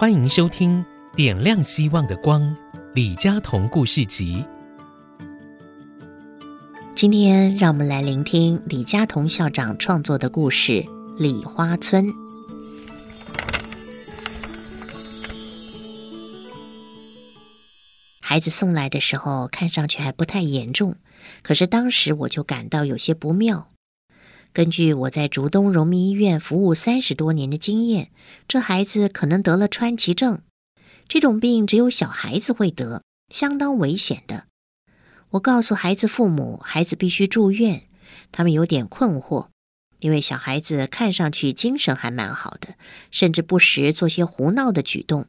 欢迎收听《点亮希望的光》李佳彤故事集。今天，让我们来聆听李佳彤校长创作的故事《李花村》。孩子送来的时候，看上去还不太严重，可是当时我就感到有些不妙。根据我在竹东荣民医院服务三十多年的经验，这孩子可能得了川崎症。这种病只有小孩子会得，相当危险的。我告诉孩子父母，孩子必须住院。他们有点困惑，因为小孩子看上去精神还蛮好的，甚至不时做些胡闹的举动。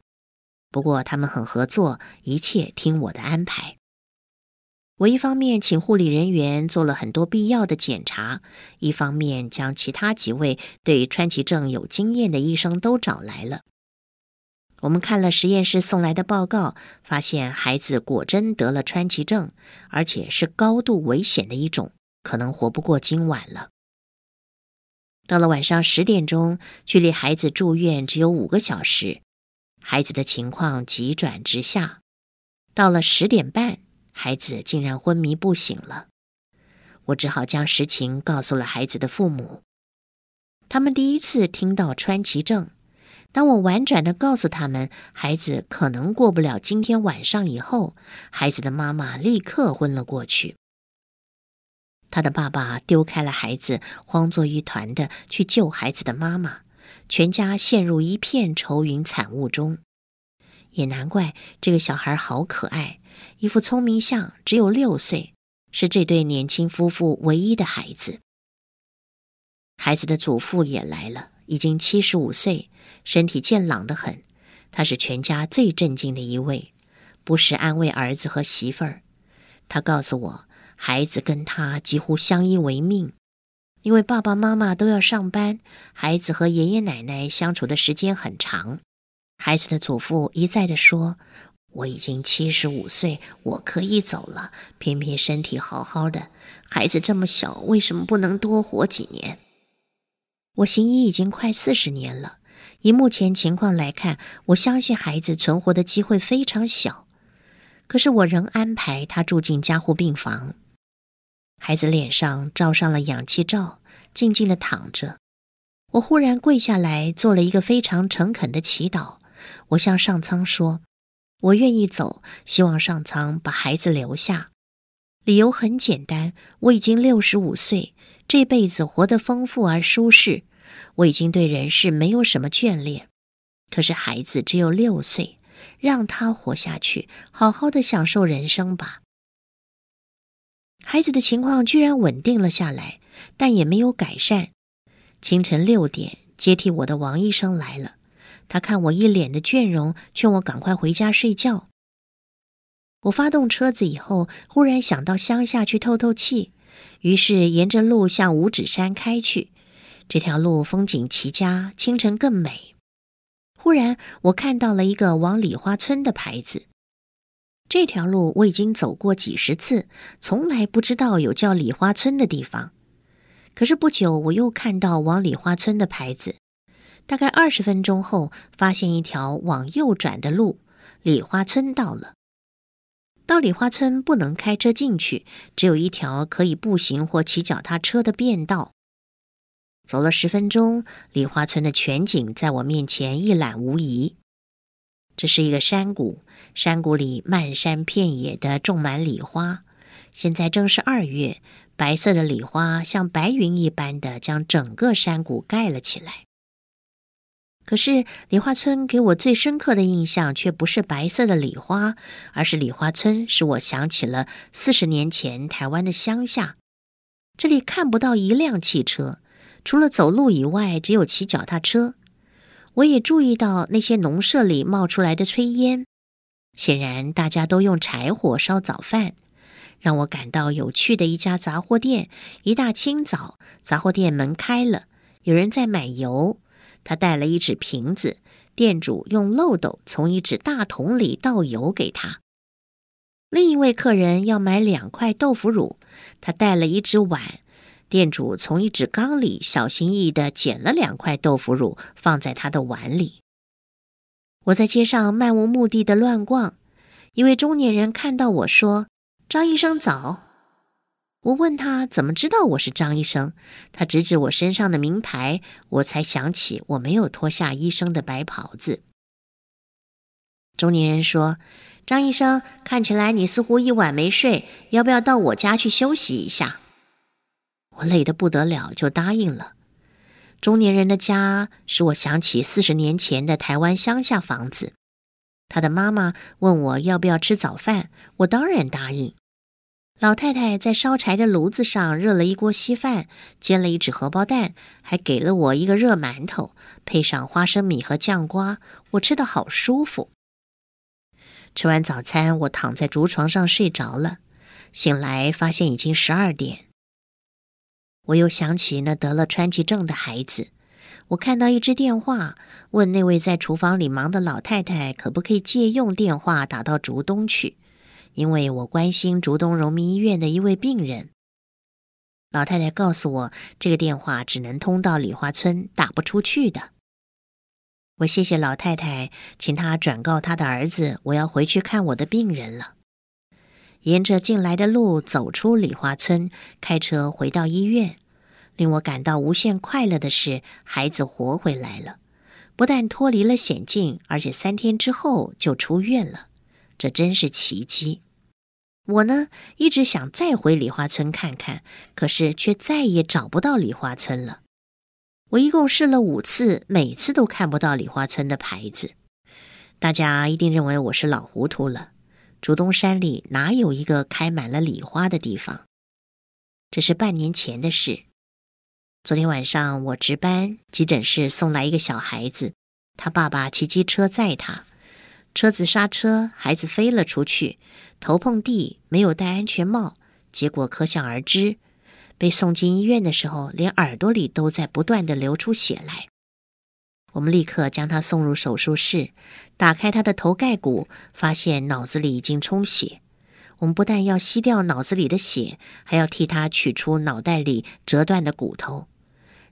不过他们很合作，一切听我的安排。我一方面请护理人员做了很多必要的检查，一方面将其他几位对川崎症有经验的医生都找来了。我们看了实验室送来的报告，发现孩子果真得了川崎症，而且是高度危险的一种，可能活不过今晚了。到了晚上十点钟，距离孩子住院只有五个小时，孩子的情况急转直下。到了十点半。孩子竟然昏迷不醒了，我只好将实情告诉了孩子的父母。他们第一次听到川崎症，当我婉转的告诉他们孩子可能过不了今天晚上以后，孩子的妈妈立刻昏了过去。他的爸爸丢开了孩子，慌作一团的去救孩子的妈妈，全家陷入一片愁云惨雾中。也难怪这个小孩好可爱。一副聪明相，只有六岁，是这对年轻夫妇唯一的孩子。孩子的祖父也来了，已经七十五岁，身体健朗得很。他是全家最镇静的一位，不时安慰儿子和媳妇儿。他告诉我，孩子跟他几乎相依为命，因为爸爸妈妈都要上班，孩子和爷爷奶奶相处的时间很长。孩子的祖父一再地说。我已经七十五岁，我可以走了。偏偏身体好好的，孩子这么小，为什么不能多活几年？我行医已经快四十年了，以目前情况来看，我相信孩子存活的机会非常小。可是我仍安排他住进加护病房。孩子脸上罩上了氧气罩，静静地躺着。我忽然跪下来，做了一个非常诚恳的祈祷。我向上苍说。我愿意走，希望上苍把孩子留下。理由很简单，我已经六十五岁，这辈子活得丰富而舒适，我已经对人世没有什么眷恋。可是孩子只有六岁，让他活下去，好好的享受人生吧。孩子的情况居然稳定了下来，但也没有改善。清晨六点，接替我的王医生来了。他看我一脸的倦容，劝我赶快回家睡觉。我发动车子以后，忽然想到乡下去透透气，于是沿着路向五指山开去。这条路风景奇佳，清晨更美。忽然，我看到了一个往李花村的牌子。这条路我已经走过几十次，从来不知道有叫李花村的地方。可是不久，我又看到往李花村的牌子。大概二十分钟后，发现一条往右转的路，李花村到了。到李花村不能开车进去，只有一条可以步行或骑脚踏车的便道。走了十分钟，李花村的全景在我面前一览无遗。这是一个山谷，山谷里漫山遍野的种满李花。现在正是二月，白色的李花像白云一般的将整个山谷盖了起来。可是，李花村给我最深刻的印象却不是白色的李花，而是李花村使我想起了四十年前台湾的乡下。这里看不到一辆汽车，除了走路以外，只有骑脚踏车。我也注意到那些农舍里冒出来的炊烟，显然大家都用柴火烧早饭。让我感到有趣的一家杂货店，一大清早，杂货店门开了，有人在买油。他带了一只瓶子，店主用漏斗从一只大桶里倒油给他。另一位客人要买两块豆腐乳，他带了一只碗，店主从一只缸里小心翼翼地捡了两块豆腐乳放在他的碗里。我在街上漫无目的的乱逛，一位中年人看到我说：“张医生早。”我问他怎么知道我是张医生，他指指我身上的名牌，我才想起我没有脱下医生的白袍子。中年人说：“张医生，看起来你似乎一晚没睡，要不要到我家去休息一下？”我累得不得了，就答应了。中年人的家使我想起四十年前的台湾乡下房子。他的妈妈问我要不要吃早饭，我当然答应。老太太在烧柴的炉子上热了一锅稀饭，煎了一只荷包蛋，还给了我一个热馒头，配上花生米和酱瓜，我吃得好舒服。吃完早餐，我躺在竹床上睡着了，醒来发现已经十二点。我又想起那得了川崎症的孩子，我看到一支电话，问那位在厨房里忙的老太太可不可以借用电话打到竹东去。因为我关心竹东荣民医院的一位病人，老太太告诉我，这个电话只能通到李花村，打不出去的。我谢谢老太太，请她转告她的儿子，我要回去看我的病人了。沿着进来的路走出李花村，开车回到医院，令我感到无限快乐的是，孩子活回来了，不但脱离了险境，而且三天之后就出院了。这真是奇迹！我呢，一直想再回梨花村看看，可是却再也找不到梨花村了。我一共试了五次，每次都看不到梨花村的牌子。大家一定认为我是老糊涂了。竹东山里哪有一个开满了梨花的地方？这是半年前的事。昨天晚上我值班，急诊室送来一个小孩子，他爸爸骑机车载他。车子刹车，孩子飞了出去，头碰地，没有戴安全帽，结果可想而知。被送进医院的时候，连耳朵里都在不断地流出血来。我们立刻将他送入手术室，打开他的头盖骨，发现脑子里已经充血。我们不但要吸掉脑子里的血，还要替他取出脑袋里折断的骨头。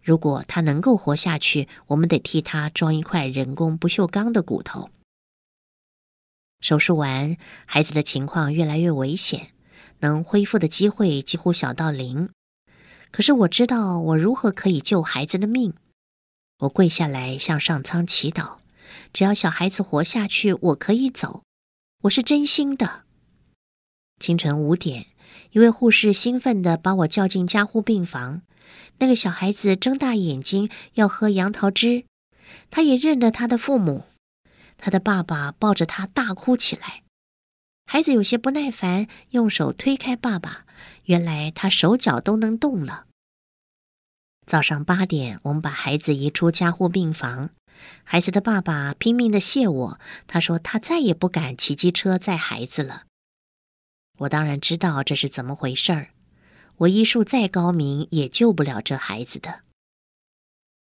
如果他能够活下去，我们得替他装一块人工不锈钢的骨头。手术完，孩子的情况越来越危险，能恢复的机会几乎小到零。可是我知道我如何可以救孩子的命。我跪下来向上苍祈祷，只要小孩子活下去，我可以走。我是真心的。清晨五点，一位护士兴奋地把我叫进加护病房。那个小孩子睁大眼睛要喝杨桃汁，他也认得他的父母。他的爸爸抱着他大哭起来，孩子有些不耐烦，用手推开爸爸。原来他手脚都能动了。早上八点，我们把孩子移出加护病房。孩子的爸爸拼命的谢我，他说他再也不敢骑机车载孩子了。我当然知道这是怎么回事儿，我医术再高明，也救不了这孩子的。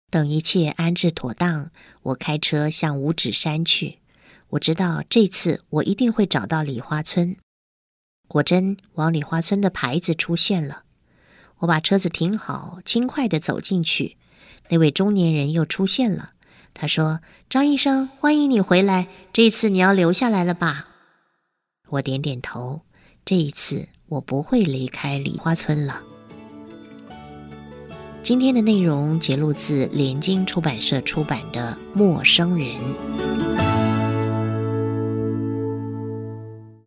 等一切安置妥当，我开车向五指山去。我知道这次我一定会找到李花村。果真，往李花村的牌子出现了。我把车子停好，轻快地走进去。那位中年人又出现了。他说：“张医生，欢迎你回来。这次你要留下来了吧？”我点点头。这一次我不会离开李花村了。今天的内容节录自联经出版社出版的《陌生人》。